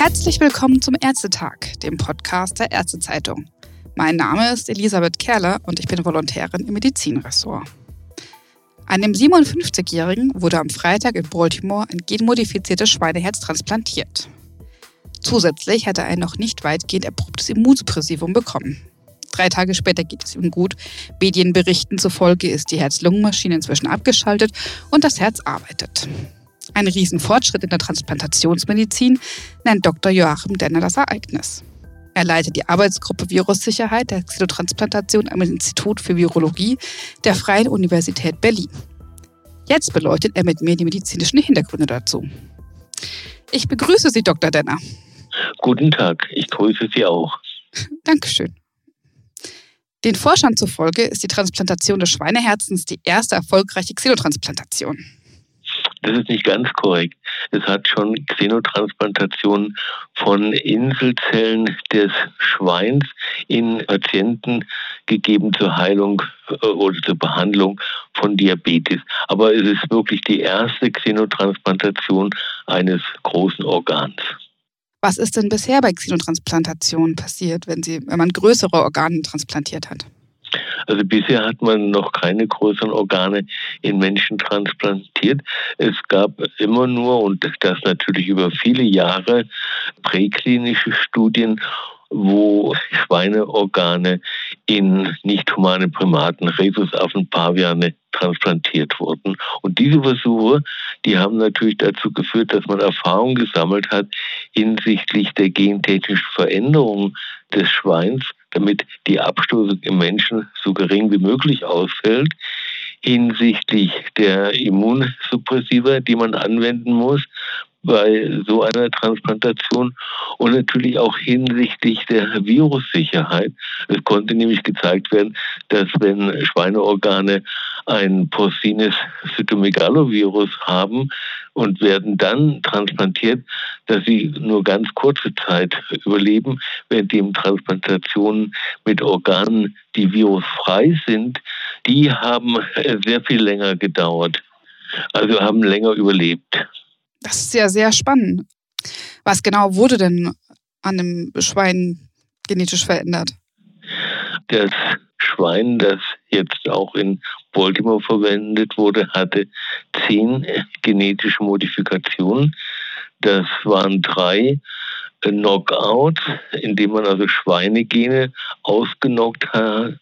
Herzlich willkommen zum Ärztetag, dem Podcast der Ärztezeitung. Mein Name ist Elisabeth Kerler und ich bin Volontärin im Medizinressort. Einem 57-Jährigen wurde am Freitag in Baltimore ein genmodifiziertes Schweineherz transplantiert. Zusätzlich hat er ein noch nicht weitgehend erprobtes Immunsuppressivum bekommen. Drei Tage später geht es ihm gut. Medienberichten zufolge ist die Herz-Lungen-Maschine inzwischen abgeschaltet und das Herz arbeitet. Ein Riesenfortschritt in der Transplantationsmedizin nennt Dr. Joachim Denner das Ereignis. Er leitet die Arbeitsgruppe Virussicherheit der Xenotransplantation am Institut für Virologie der Freien Universität Berlin. Jetzt beleuchtet er mit mir die medizinischen Hintergründe dazu. Ich begrüße Sie, Dr. Denner. Guten Tag, ich grüße Sie auch. Dankeschön. Den Forschern zufolge ist die Transplantation des Schweineherzens die erste erfolgreiche Xenotransplantation. Das ist nicht ganz korrekt. Es hat schon Xenotransplantationen von Inselzellen des Schweins in Patienten gegeben zur Heilung äh, oder zur Behandlung von Diabetes. Aber es ist wirklich die erste Xenotransplantation eines großen Organs. Was ist denn bisher bei Xenotransplantationen passiert, wenn, sie, wenn man größere Organe transplantiert hat? Also bisher hat man noch keine größeren Organe in Menschen transplantiert. Es gab immer nur, und das natürlich über viele Jahre, präklinische Studien wo Schweineorgane in nicht humane Primaten, Rhesusaffen, Paviane transplantiert wurden. Und diese Versuche, die haben natürlich dazu geführt, dass man Erfahrung gesammelt hat hinsichtlich der gentechnischen Veränderung des Schweins, damit die Abstoßung im Menschen so gering wie möglich ausfällt hinsichtlich der Immunsuppressiva, die man anwenden muss, bei so einer Transplantation und natürlich auch hinsichtlich der Virussicherheit. Es konnte nämlich gezeigt werden, dass wenn Schweineorgane ein Porcines cytomegalovirus haben und werden dann transplantiert, dass sie nur ganz kurze Zeit überleben, während die Transplantationen mit Organen, die virusfrei sind, die haben sehr viel länger gedauert. Also haben länger überlebt. Das ist ja sehr spannend. Was genau wurde denn an dem Schwein genetisch verändert? Das Schwein, das jetzt auch in Baltimore verwendet wurde, hatte zehn genetische Modifikationen. Das waren drei Knockouts, indem man also Schweinegene ausgenockt hat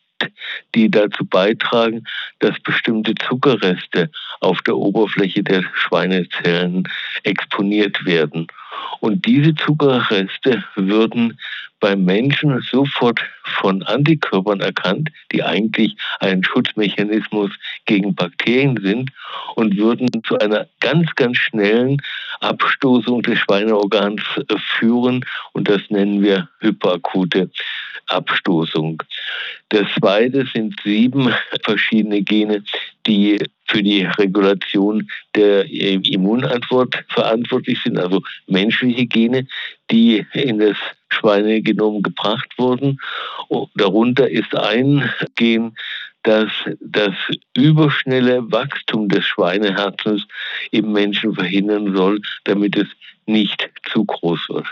die dazu beitragen, dass bestimmte Zuckerreste auf der Oberfläche der Schweinezellen exponiert werden. Und diese Zuckerreste würden beim Menschen sofort von Antikörpern erkannt, die eigentlich ein Schutzmechanismus gegen Bakterien sind und würden zu einer ganz, ganz schnellen Abstoßung des Schweineorgans äh, führen. Und das nennen wir hyperakute Abstoßung. Das zweite sind sieben verschiedene Gene, die für die Regulation der Immunantwort verantwortlich sind, also menschliche Gene, die in das Schweinegenom gebracht wurden. Und darunter ist ein Gen, das das überschnelle Wachstum des Schweineherzens im Menschen verhindern soll, damit es nicht zu groß wird.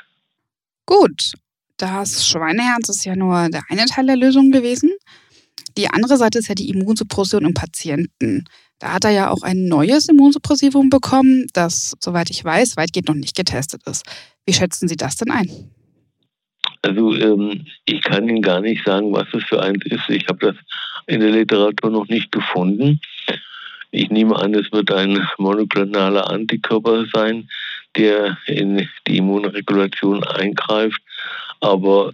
Gut, das Schweineherz ist ja nur der eine Teil der Lösung gewesen. Die andere Seite ist ja die Immunsuppression im Patienten. Da hat er ja auch ein neues Immunsuppressivum bekommen, das, soweit ich weiß, weitgehend noch nicht getestet ist. Wie schätzen Sie das denn ein? Also ähm, ich kann Ihnen gar nicht sagen, was es für eins ist. Ich habe das in der Literatur noch nicht gefunden. Ich nehme an, es wird ein monoklonaler Antikörper sein, der in die Immunregulation eingreift. Aber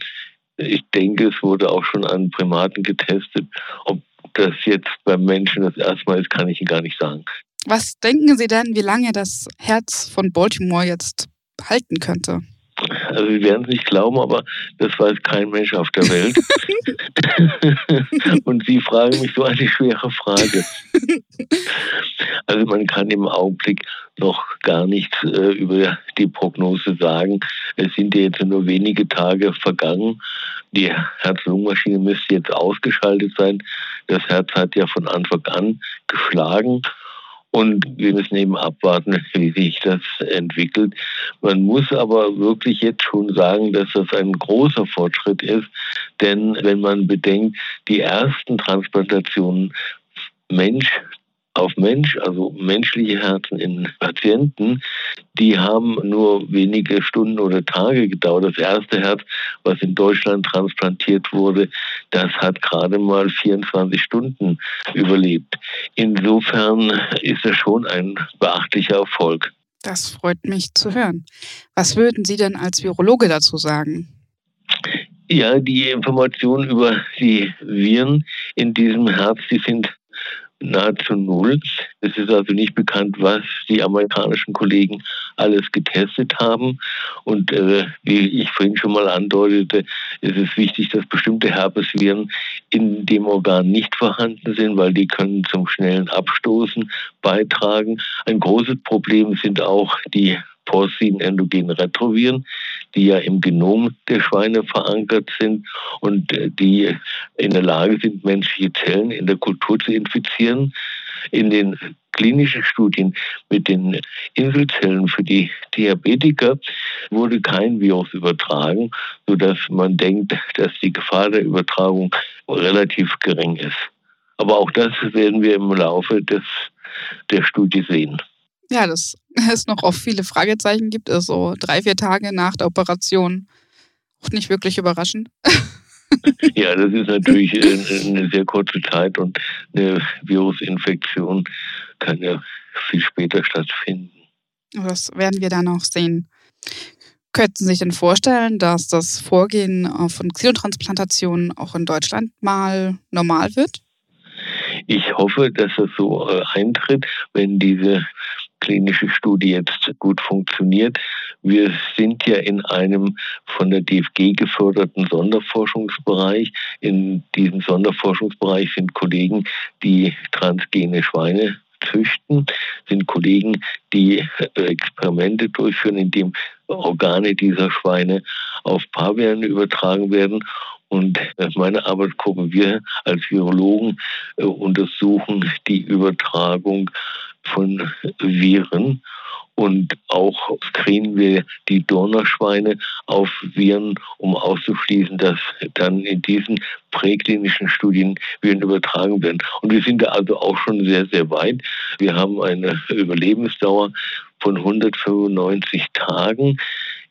ich denke, es wurde auch schon an Primaten getestet. Ob das jetzt beim Menschen das erste Mal ist, kann ich Ihnen gar nicht sagen. Was denken Sie denn, wie lange das Herz von Baltimore jetzt halten könnte? Also Sie werden es nicht glauben, aber das weiß kein Mensch auf der Welt. Und Sie fragen mich so eine schwere Frage. Also man kann im Augenblick noch gar nichts äh, über die Prognose sagen. Es sind ja jetzt nur wenige Tage vergangen. Die Herz-Lungen-Maschine müsste jetzt ausgeschaltet sein. Das Herz hat ja von Anfang an geschlagen. Und wir müssen eben abwarten, wie sich das entwickelt. Man muss aber wirklich jetzt schon sagen, dass das ein großer Fortschritt ist. Denn wenn man bedenkt, die ersten Transplantationen Mensch auf Mensch, also menschliche Herzen in Patienten, die haben nur wenige Stunden oder Tage gedauert. Das erste Herz, was in Deutschland transplantiert wurde, das hat gerade mal 24 Stunden überlebt. Insofern ist das schon ein beachtlicher Erfolg. Das freut mich zu hören. Was würden Sie denn als Virologe dazu sagen? Ja, die Informationen über die Viren in diesem Herz, die sind nahezu null. Es ist also nicht bekannt, was die amerikanischen Kollegen alles getestet haben. Und äh, wie ich vorhin schon mal andeutete, ist es wichtig, dass bestimmte Herpesviren in dem Organ nicht vorhanden sind, weil die können zum schnellen Abstoßen beitragen. Ein großes Problem sind auch die porcin endogenen Retroviren, die ja im Genom der Schweine verankert sind und äh, die in der Lage sind, menschliche Zellen in der Kultur zu infizieren. In den klinischen Studien mit den Inselzellen für die Diabetiker wurde kein Virus übertragen, sodass man denkt, dass die Gefahr der Übertragung relativ gering ist. Aber auch das werden wir im Laufe des, der Studie sehen. Ja, dass es noch auf viele Fragezeichen gibt, ist so drei, vier Tage nach der Operation auch nicht wirklich überraschend. Ja, das ist natürlich eine sehr kurze Zeit und eine Virusinfektion kann ja viel später stattfinden. Das werden wir dann auch sehen. Könnten Sie sich denn vorstellen, dass das Vorgehen von Xenotransplantationen auch in Deutschland mal normal wird? Ich hoffe, dass das so äh, eintritt, wenn diese klinische Studie jetzt gut funktioniert. Wir sind ja in einem von der DFG geförderten Sonderforschungsbereich. In diesem Sonderforschungsbereich sind Kollegen, die transgene Schweine züchten, sind Kollegen, die äh, Experimente durchführen, indem Organe dieser Schweine auf Paviane übertragen werden. Und meine Arbeitsgruppe, wir als Virologen äh, untersuchen die Übertragung von Viren. Und auch screenen wir die Donnerschweine auf Viren, um auszuschließen, dass dann in diesen präklinischen Studien Viren übertragen werden. Und wir sind da also auch schon sehr, sehr weit. Wir haben eine Überlebensdauer von 195 Tagen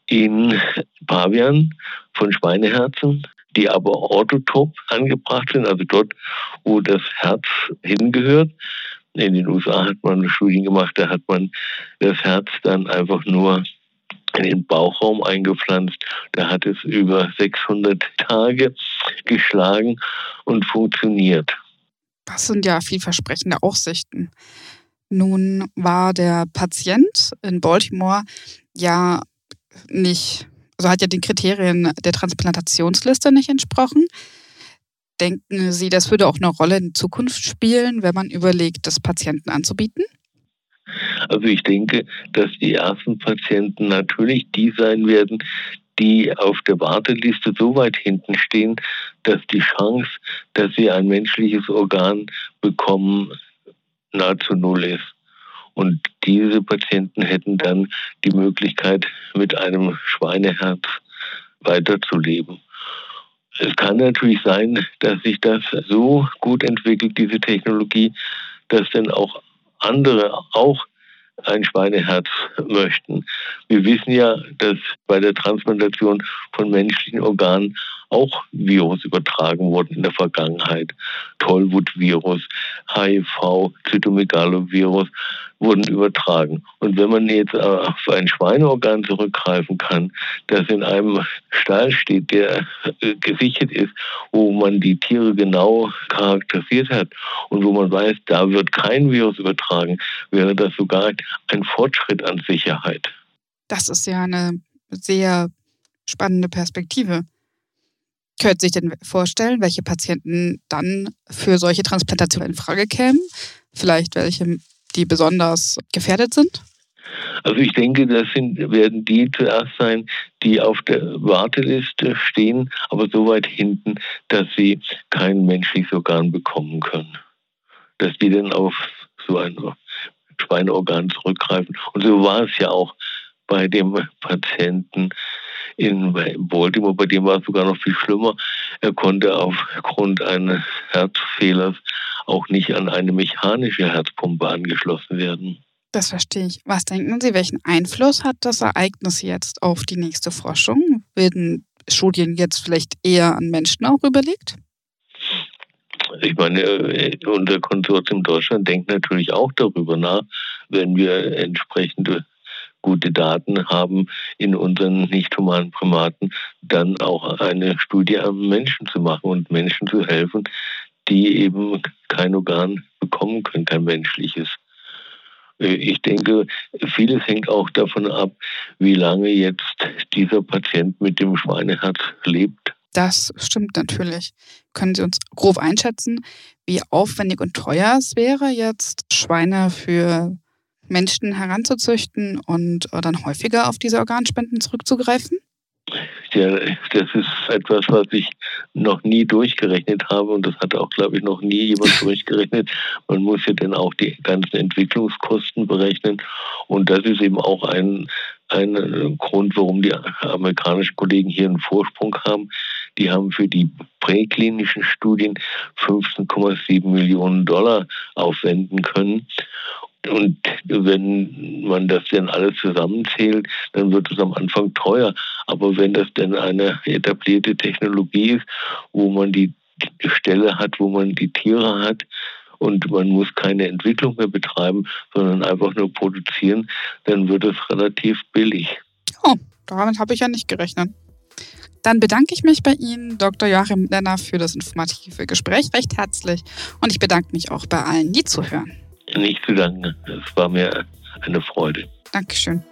in Pavian von Schweineherzen die aber orthotop angebracht sind, also dort, wo das Herz hingehört. In den USA hat man Studien gemacht, da hat man das Herz dann einfach nur in den Bauchraum eingepflanzt. Da hat es über 600 Tage geschlagen und funktioniert. Das sind ja vielversprechende Aussichten. Nun war der Patient in Baltimore ja nicht, also hat ja den Kriterien der Transplantationsliste nicht entsprochen. Denken Sie, das würde auch eine Rolle in Zukunft spielen, wenn man überlegt, das Patienten anzubieten? Also ich denke, dass die ersten Patienten natürlich die sein werden, die auf der Warteliste so weit hinten stehen, dass die Chance, dass sie ein menschliches Organ bekommen, nahezu null ist. Und diese Patienten hätten dann die Möglichkeit, mit einem Schweineherz weiterzuleben. Es kann natürlich sein, dass sich das so gut entwickelt, diese Technologie, dass dann auch andere auch ein Schweineherz möchten. Wir wissen ja, dass bei der Transplantation von menschlichen Organen auch Virus übertragen wurden in der Vergangenheit. Tollwut-Virus, HIV, Zytomegalovirus wurden übertragen. Und wenn man jetzt auf ein Schweineorgan zurückgreifen kann, das in einem Stall steht, der äh, gesichert ist, wo man die Tiere genau charakterisiert hat und wo man weiß, da wird kein Virus übertragen, wäre das sogar ein Fortschritt an Sicherheit. Das ist ja eine sehr spannende Perspektive. Könnte sich denn vorstellen, welche Patienten dann für solche Transplantationen in Frage kämen? Vielleicht welche, die besonders gefährdet sind? Also ich denke, das sind, werden die zuerst sein, die auf der Warteliste stehen, aber so weit hinten, dass sie kein menschliches Organ bekommen können. Dass die dann auf so ein Schweineorgan zurückgreifen. Und so war es ja auch bei dem Patienten in Baltimore, bei dem war es sogar noch viel schlimmer. Er konnte aufgrund eines Herzfehlers auch nicht an eine mechanische Herzpumpe angeschlossen werden. Das verstehe ich. Was denken Sie, welchen Einfluss hat das Ereignis jetzt auf die nächste Forschung? Werden Studien jetzt vielleicht eher an Menschen auch überlegt? Ich meine, äh, unser Konsortium Deutschland denkt natürlich auch darüber nach, wenn wir entsprechende gute Daten haben in unseren nicht humanen Primaten, dann auch eine Studie am Menschen zu machen und Menschen zu helfen, die eben kein Organ bekommen können, kein menschliches. Äh, ich denke, vieles hängt auch davon ab, wie lange jetzt dieser Patient mit dem Schweineherz lebt. Das stimmt natürlich. Können Sie uns grob einschätzen, wie aufwendig und teuer es wäre, jetzt Schweine für Menschen heranzuzüchten und äh, dann häufiger auf diese Organspenden zurückzugreifen? Ja, das ist etwas, was ich noch nie durchgerechnet habe und das hat auch, glaube ich, noch nie jemand durchgerechnet. Man muss ja dann auch die ganzen Entwicklungskosten berechnen und das ist eben auch ein, ein Grund, warum die amerikanischen Kollegen hier einen Vorsprung haben. Die haben für die präklinischen Studien 15,7 Millionen Dollar aufwenden können. Und wenn man das dann alles zusammenzählt, dann wird es am Anfang teuer. Aber wenn das dann eine etablierte Technologie ist, wo man die Stelle hat, wo man die Tiere hat und man muss keine Entwicklung mehr betreiben, sondern einfach nur produzieren, dann wird es relativ billig. Oh, damit habe ich ja nicht gerechnet. Dann bedanke ich mich bei Ihnen, Dr. Joachim Lenner, für das informative Gespräch recht herzlich und ich bedanke mich auch bei allen, die zuhören. Nicht zu danken. Es war mir eine Freude. Dankeschön.